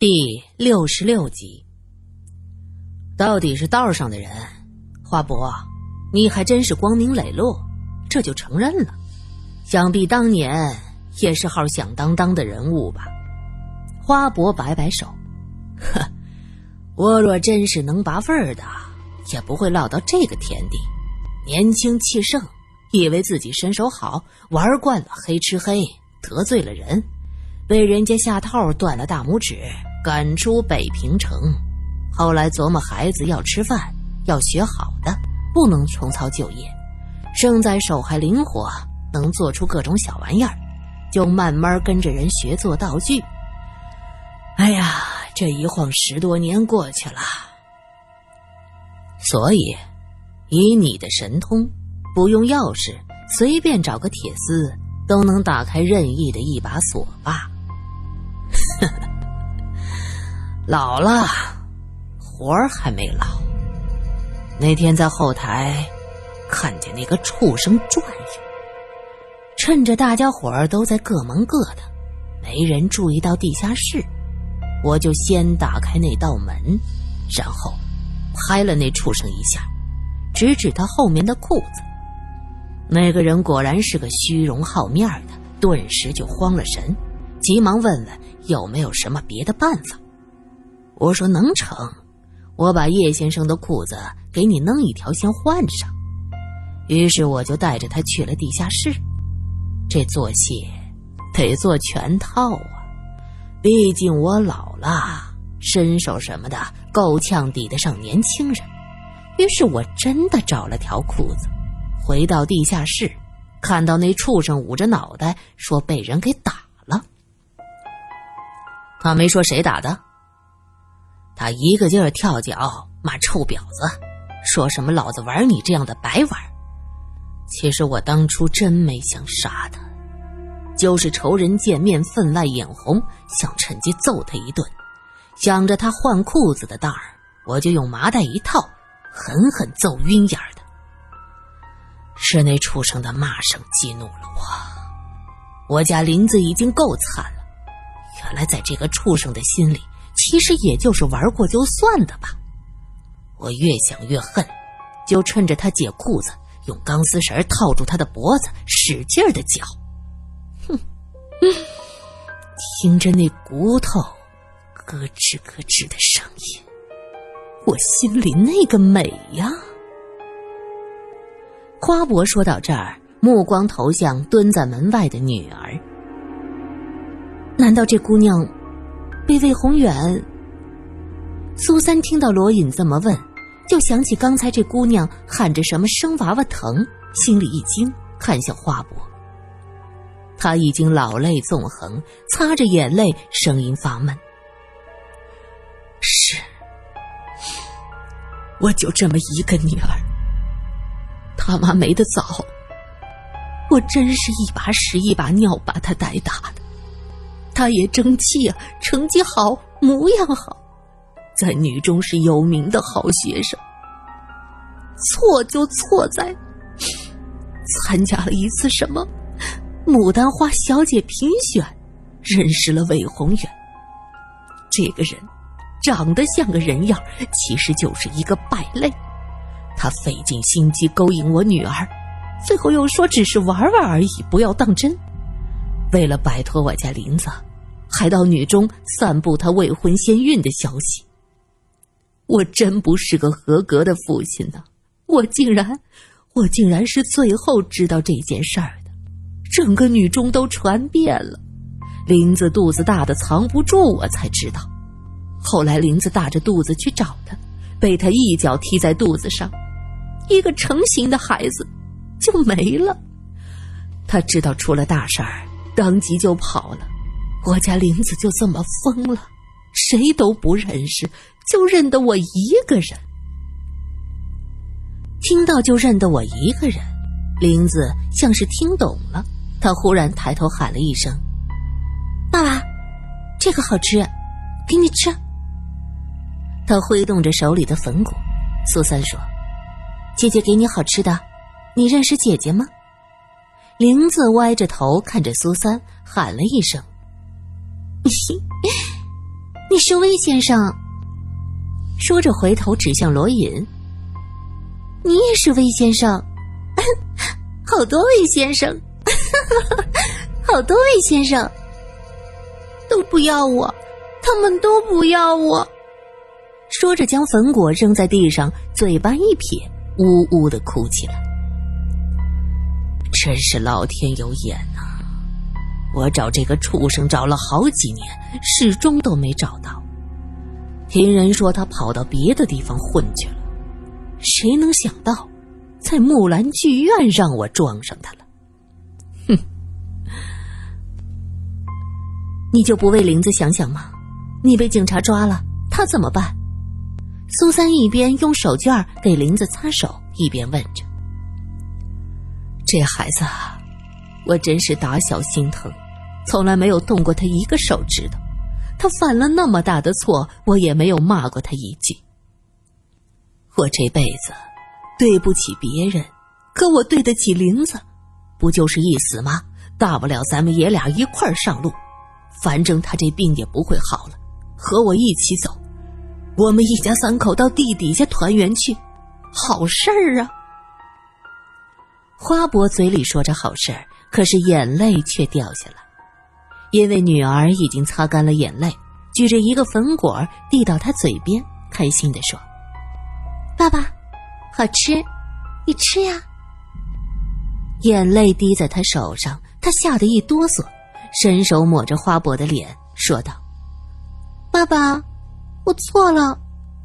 第六十六集，到底是道上的人，花伯，你还真是光明磊落，这就承认了。想必当年也是号响当当的人物吧？花伯摆摆手，呵，我若真是能拔份儿的，也不会落到这个田地。年轻气盛，以为自己身手好，玩惯了黑吃黑，得罪了人，被人家下套断了大拇指。赶出北平城，后来琢磨孩子要吃饭，要学好的，不能重操旧业。胜在手还灵活，能做出各种小玩意儿，就慢慢跟着人学做道具。哎呀，这一晃十多年过去了，所以以你的神通，不用钥匙，随便找个铁丝都能打开任意的一把锁吧。老了，活儿还没老。那天在后台看见那个畜生转悠，趁着大家伙儿都在各忙各的，没人注意到地下室，我就先打开那道门，然后拍了那畜生一下，指指他后面的裤子。那个人果然是个虚荣好面的，顿时就慌了神，急忙问问有没有什么别的办法。我说能成，我把叶先生的裤子给你弄一条，先换上。于是我就带着他去了地下室。这做戏得做全套啊，毕竟我老了，身手什么的够呛抵得上年轻人。于是我真的找了条裤子，回到地下室，看到那畜生捂着脑袋说被人给打了。他没说谁打的。他一个劲儿跳脚骂臭婊子，说什么老子玩你这样的白玩。其实我当初真没想杀他，就是仇人见面分外眼红，想趁机揍他一顿。想着他换裤子的当儿，我就用麻袋一套，狠狠揍晕眼儿的。是那畜生的骂声激怒了我。我家林子已经够惨了，原来在这个畜生的心里。其实也就是玩过就算的吧。我越想越恨，就趁着他解裤子，用钢丝绳套住他的脖子，使劲的绞。哼，听着那骨头咯吱咯吱的声音，我心里那个美呀！花伯说到这儿，目光投向蹲在门外的女儿。难道这姑娘？被魏宏远，苏三听到罗隐这么问，就想起刚才这姑娘喊着什么生娃娃疼，心里一惊，看向花伯。他已经老泪纵横，擦着眼泪，声音发闷：“是，我就这么一个女儿，他妈没得早，我真是一把屎一把尿把她带大的。”他也争气啊，成绩好，模样好，在女中是有名的好学生。错就错在。参加了一次什么牡丹花小姐评选，认识了魏宏远。这个人长得像个人样，其实就是一个败类。他费尽心机勾引我女儿，最后又说只是玩玩而已，不要当真。为了摆脱我家林子。还到女中散布他未婚先孕的消息，我真不是个合格的父亲呐！我竟然，我竟然是最后知道这件事儿的，整个女中都传遍了。林子肚子大的藏不住，我才知道。后来林子大着肚子去找他，被他一脚踢在肚子上，一个成型的孩子就没了。他知道出了大事儿，当即就跑了。我家林子就这么疯了，谁都不认识，就认得我一个人。听到就认得我一个人，林子像是听懂了，他忽然抬头喊了一声：“爸爸，这个好吃，给你吃。”他挥动着手里的粉果。苏三说：“姐姐给你好吃的，你认识姐姐吗？”林子歪着头看着苏三，喊了一声。你是 魏先生。”说着回头指向罗隐：“你也是魏先生，好多魏先生，好多魏先生，都不要我，他们都不要我。”说着将粉果扔在地上，嘴巴一撇，呜呜的哭起来。真是老天有眼呐！我找这个畜生找了好几年，始终都没找到。听人说他跑到别的地方混去了，谁能想到，在木兰剧院让我撞上他了？哼！你就不为林子想想吗？你被警察抓了，他怎么办？苏三一边用手绢给林子擦手，一边问着。这孩子，我真是打小心疼，从来没有动过他一个手指头。他犯了那么大的错，我也没有骂过他一句。我这辈子对不起别人，可我对得起林子，不就是一死吗？大不了咱们爷俩一块儿上路，反正他这病也不会好了，和我一起走，我们一家三口到地底下团圆去，好事儿啊！花伯嘴里说着好事儿，可是眼泪却掉下来，因为女儿已经擦干了眼泪，举着一个粉果递到他嘴边，开心地说：“爸爸，好吃，你吃呀。”眼泪滴在他手上，他吓得一哆嗦，伸手抹着花伯的脸，说道：“爸爸，我错了，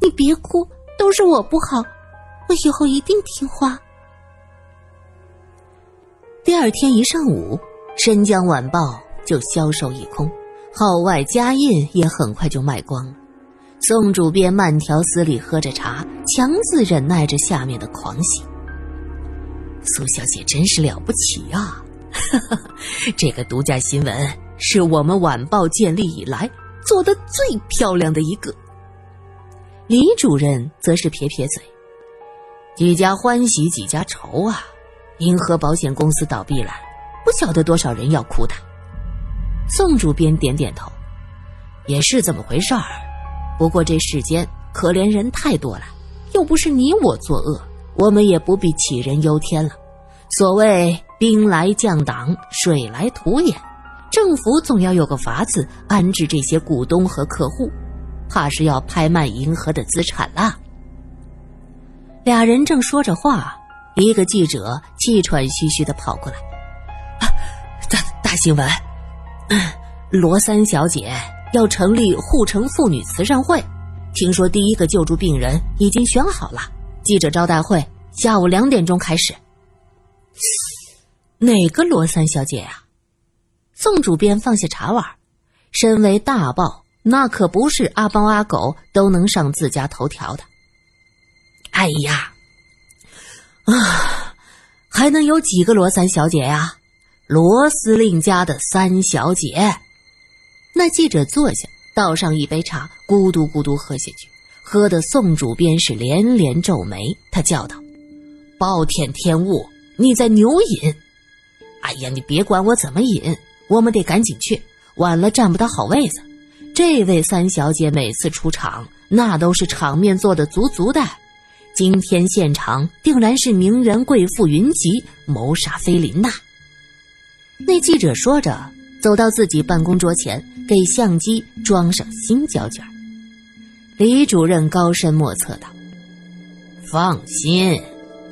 你别哭，都是我不好，我以后一定听话。”第二天一上午，《申江晚报》就销售一空，号外加印也很快就卖光了。宋主编慢条斯理喝着茶，强自忍耐着下面的狂喜。苏小姐真是了不起啊！这个独家新闻是我们晚报建立以来做的最漂亮的一个。李主任则是撇撇嘴：“几家欢喜几家愁啊。”银河保险公司倒闭了，不晓得多少人要哭的。宋主编点点头，也是这么回事儿。不过这世间可怜人太多了，又不是你我作恶，我们也不必杞人忧天了。所谓兵来将挡，水来土掩，政府总要有个法子安置这些股东和客户，怕是要拍卖银河的资产了。俩人正说着话。一个记者气喘吁吁的跑过来，啊大大新闻，罗三小姐要成立护城妇女慈善会，听说第一个救助病人已经选好了，记者招待会下午两点钟开始。哪个罗三小姐呀？宋主编放下茶碗，身为大报，那可不是阿猫阿狗都能上自家头条的。哎呀！啊，还能有几个罗三小姐呀？罗司令家的三小姐。那记者坐下，倒上一杯茶，咕嘟咕嘟喝下去，喝的宋主编是连连皱眉。他叫道：“暴殄天物，你在牛饮！哎呀，你别管我怎么饮，我们得赶紧去，晚了占不到好位子。这位三小姐每次出场，那都是场面做的足足的。”今天现场定然是名媛贵妇云集，谋杀菲林娜！那记者说着，走到自己办公桌前，给相机装上新胶卷。李主任高深莫测道：“放心，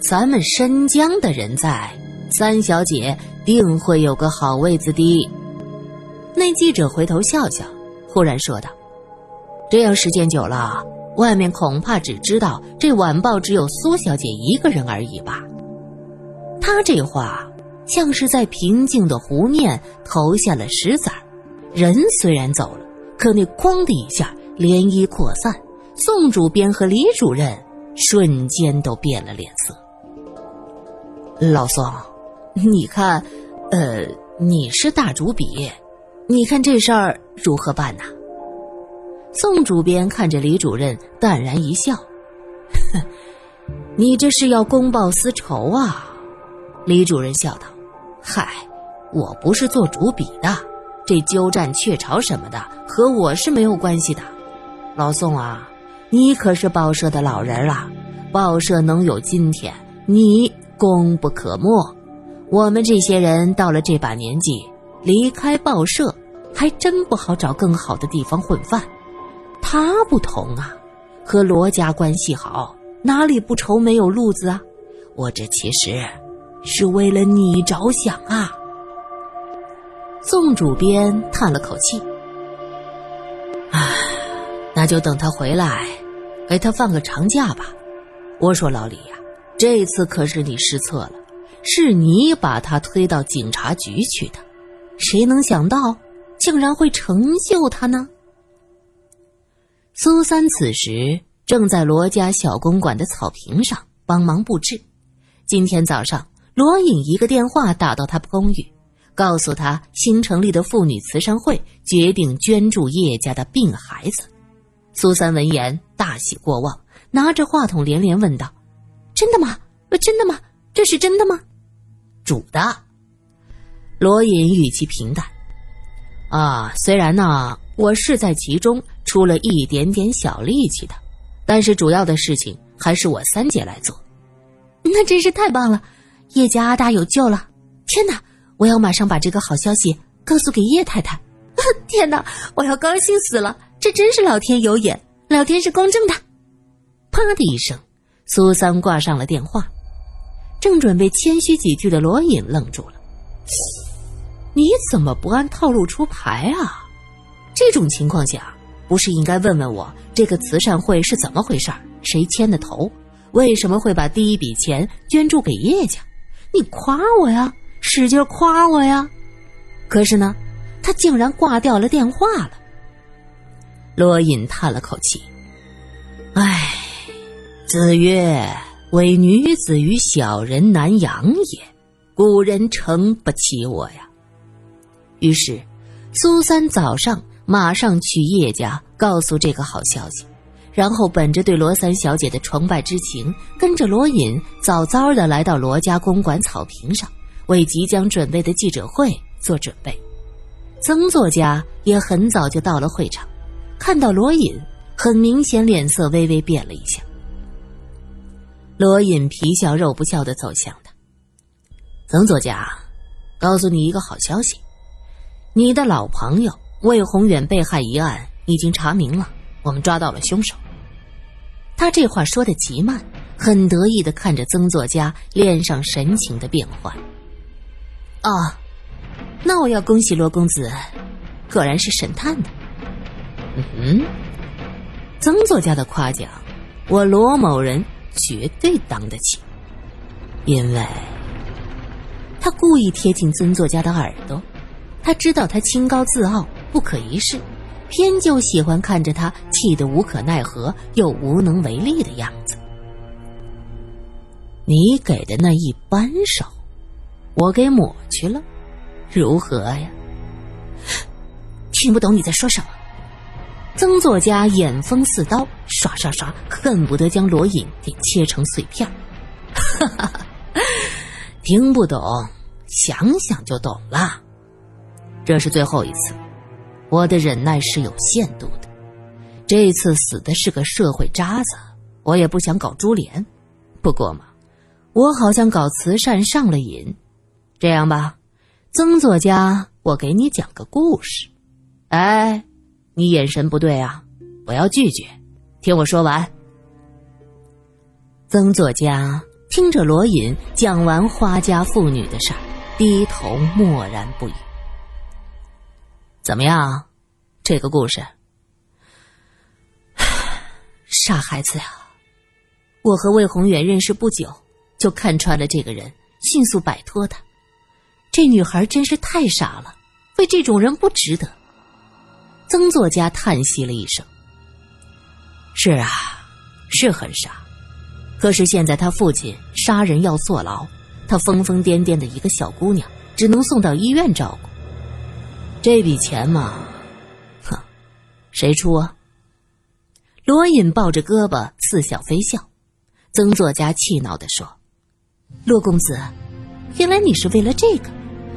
咱们申江的人在，三小姐定会有个好位子的。”那记者回头笑笑，忽然说道：“这样时间久了。”外面恐怕只知道这晚报只有苏小姐一个人而已吧。他这话像是在平静的湖面投下了石子儿，人虽然走了，可那哐的一下涟漪扩散，宋主编和李主任瞬间都变了脸色。老宋，你看，呃，你是大主笔，你看这事儿如何办呢？宋主编看着李主任，淡然一笑：“哼 你这是要公报私仇啊？”李主任笑道：“嗨，我不是做主笔的，这鸠占鹊巢什么的和我是没有关系的。老宋啊，你可是报社的老人了，报社能有今天，你功不可没。我们这些人到了这把年纪，离开报社，还真不好找更好的地方混饭。他不同啊，和罗家关系好，哪里不愁没有路子啊？我这其实是为了你着想啊。宋主编叹了口气：“唉，那就等他回来，给他放个长假吧。”我说：“老李呀，这次可是你失策了，是你把他推到警察局去的，谁能想到竟然会成就他呢？”苏三此时正在罗家小公馆的草坪上帮忙布置。今天早上，罗隐一个电话打到他公寓。告诉他，新成立的妇女慈善会决定捐助叶家的病孩子。苏三闻言大喜过望，拿着话筒连连问道：“真的吗？真的吗？这是真的吗？”“主的。”罗隐语气平淡。“啊，虽然呢，我是在其中出了一点点小力气的，但是主要的事情还是我三姐来做。那真是太棒了，叶家阿大有救了！天哪！”我要马上把这个好消息告诉给叶太太。天哪，我要高兴死了！这真是老天有眼，老天是公正的。啪的一声，苏三挂上了电话。正准备谦虚几句的罗隐愣住了：“你怎么不按套路出牌啊？这种情况下，不是应该问问我这个慈善会是怎么回事？谁牵的头？为什么会把第一笔钱捐助给叶家？你夸我呀！”使劲夸我呀！可是呢，他竟然挂掉了电话了。罗隐叹了口气：“唉，子曰：‘为女子与小人难养也。’古人诚不起我呀。”于是，苏三早上马上去叶家告诉这个好消息，然后本着对罗三小姐的崇拜之情，跟着罗隐早早的来到罗家公馆草坪上。为即将准备的记者会做准备，曾作家也很早就到了会场，看到罗隐，很明显脸色微微变了一下。罗隐皮笑肉不笑的走向他，曾作家，告诉你一个好消息，你的老朋友魏宏远被害一案已经查明了，我们抓到了凶手。他这话说的极慢，很得意的看着曾作家脸上神情的变换。哦，那我要恭喜罗公子，果然是神探的。嗯哼，曾作家的夸奖，我罗某人绝对当得起，因为他故意贴近曾作家的耳朵，他知道他清高自傲，不可一世，偏就喜欢看着他气得无可奈何又无能为力的样子。你给的那一扳手。我给抹去了，如何呀？听不懂你在说什么。曾作家眼风似刀，刷刷刷，恨不得将罗隐给切成碎片。哈哈，听不懂，想想就懂了。这是最后一次，我的忍耐是有限度的。这次死的是个社会渣子，我也不想搞株连。不过嘛，我好像搞慈善上了瘾。这样吧，曾作家，我给你讲个故事。哎，你眼神不对啊！我要拒绝，听我说完。曾作家听着罗隐讲完花家妇女的事儿，低头默然不语。怎么样，这个故事？傻孩子呀！我和魏宏远认识不久，就看穿了这个人，迅速摆脱他。这女孩真是太傻了，为这种人不值得。曾作家叹息了一声：“是啊，是很傻。可是现在他父亲杀人要坐牢，他疯疯癫癫的一个小姑娘只能送到医院照顾。这笔钱嘛，哼，谁出啊？”罗隐抱着胳膊似笑非笑。曾作家气恼的说：“罗公子，原来你是为了这个。”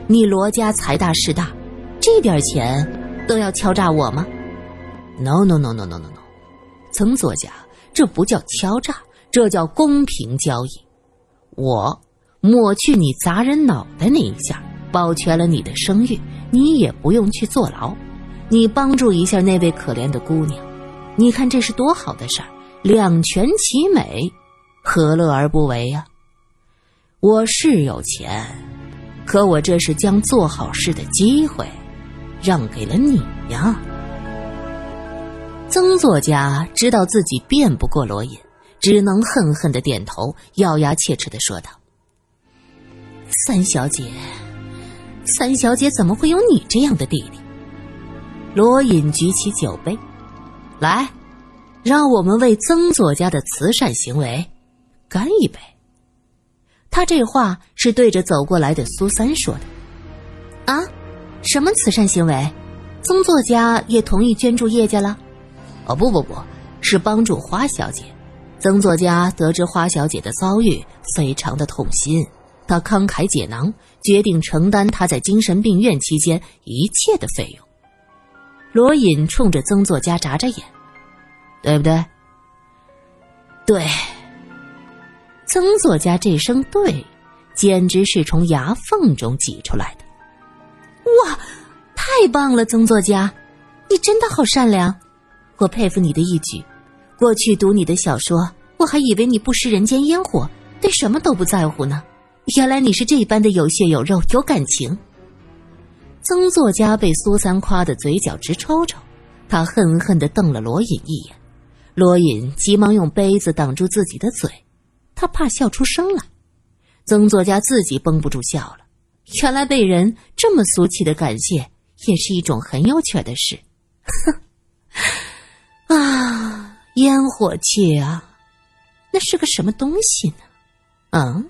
你罗家财大势大，这点钱都要敲诈我吗？No no no no no no no，曾作家，这不叫敲诈，这叫公平交易。我抹去你砸人脑袋那一下，保全了你的声誉，你也不用去坐牢。你帮助一下那位可怜的姑娘，你看这是多好的事儿，两全其美，何乐而不为呀？我是有钱，可我这是将做好事的机会让给了你呀。曾作家知道自己辩不过罗隐，只能恨恨的点头，咬牙切齿的说道：“三小姐，三小姐怎么会有你这样的弟弟？”罗隐举起酒杯，来，让我们为曾作家的慈善行为干一杯。他这话是对着走过来的苏三说的。啊，什么慈善行为？曾作家也同意捐助叶家了？哦，不不不，是帮助花小姐。曾作家得知花小姐的遭遇，非常的痛心，他慷慨解囊，决定承担她在精神病院期间一切的费用。罗隐冲着曾作家眨眨眼，对不对？对。曾作家这声“对”，简直是从牙缝中挤出来的。哇，太棒了，曾作家，你真的好善良，我佩服你的一举。过去读你的小说，我还以为你不食人间烟火，对什么都不在乎呢。原来你是这般的有血有肉，有感情。曾作家被苏三夸的嘴角直抽抽，他恨恨的瞪了罗隐一眼，罗隐急忙用杯子挡住自己的嘴。他怕笑出声来，曾作家自己绷不住笑了。原来被人这么俗气的感谢，也是一种很有趣的事。哼，啊，烟火气啊，那是个什么东西呢？嗯。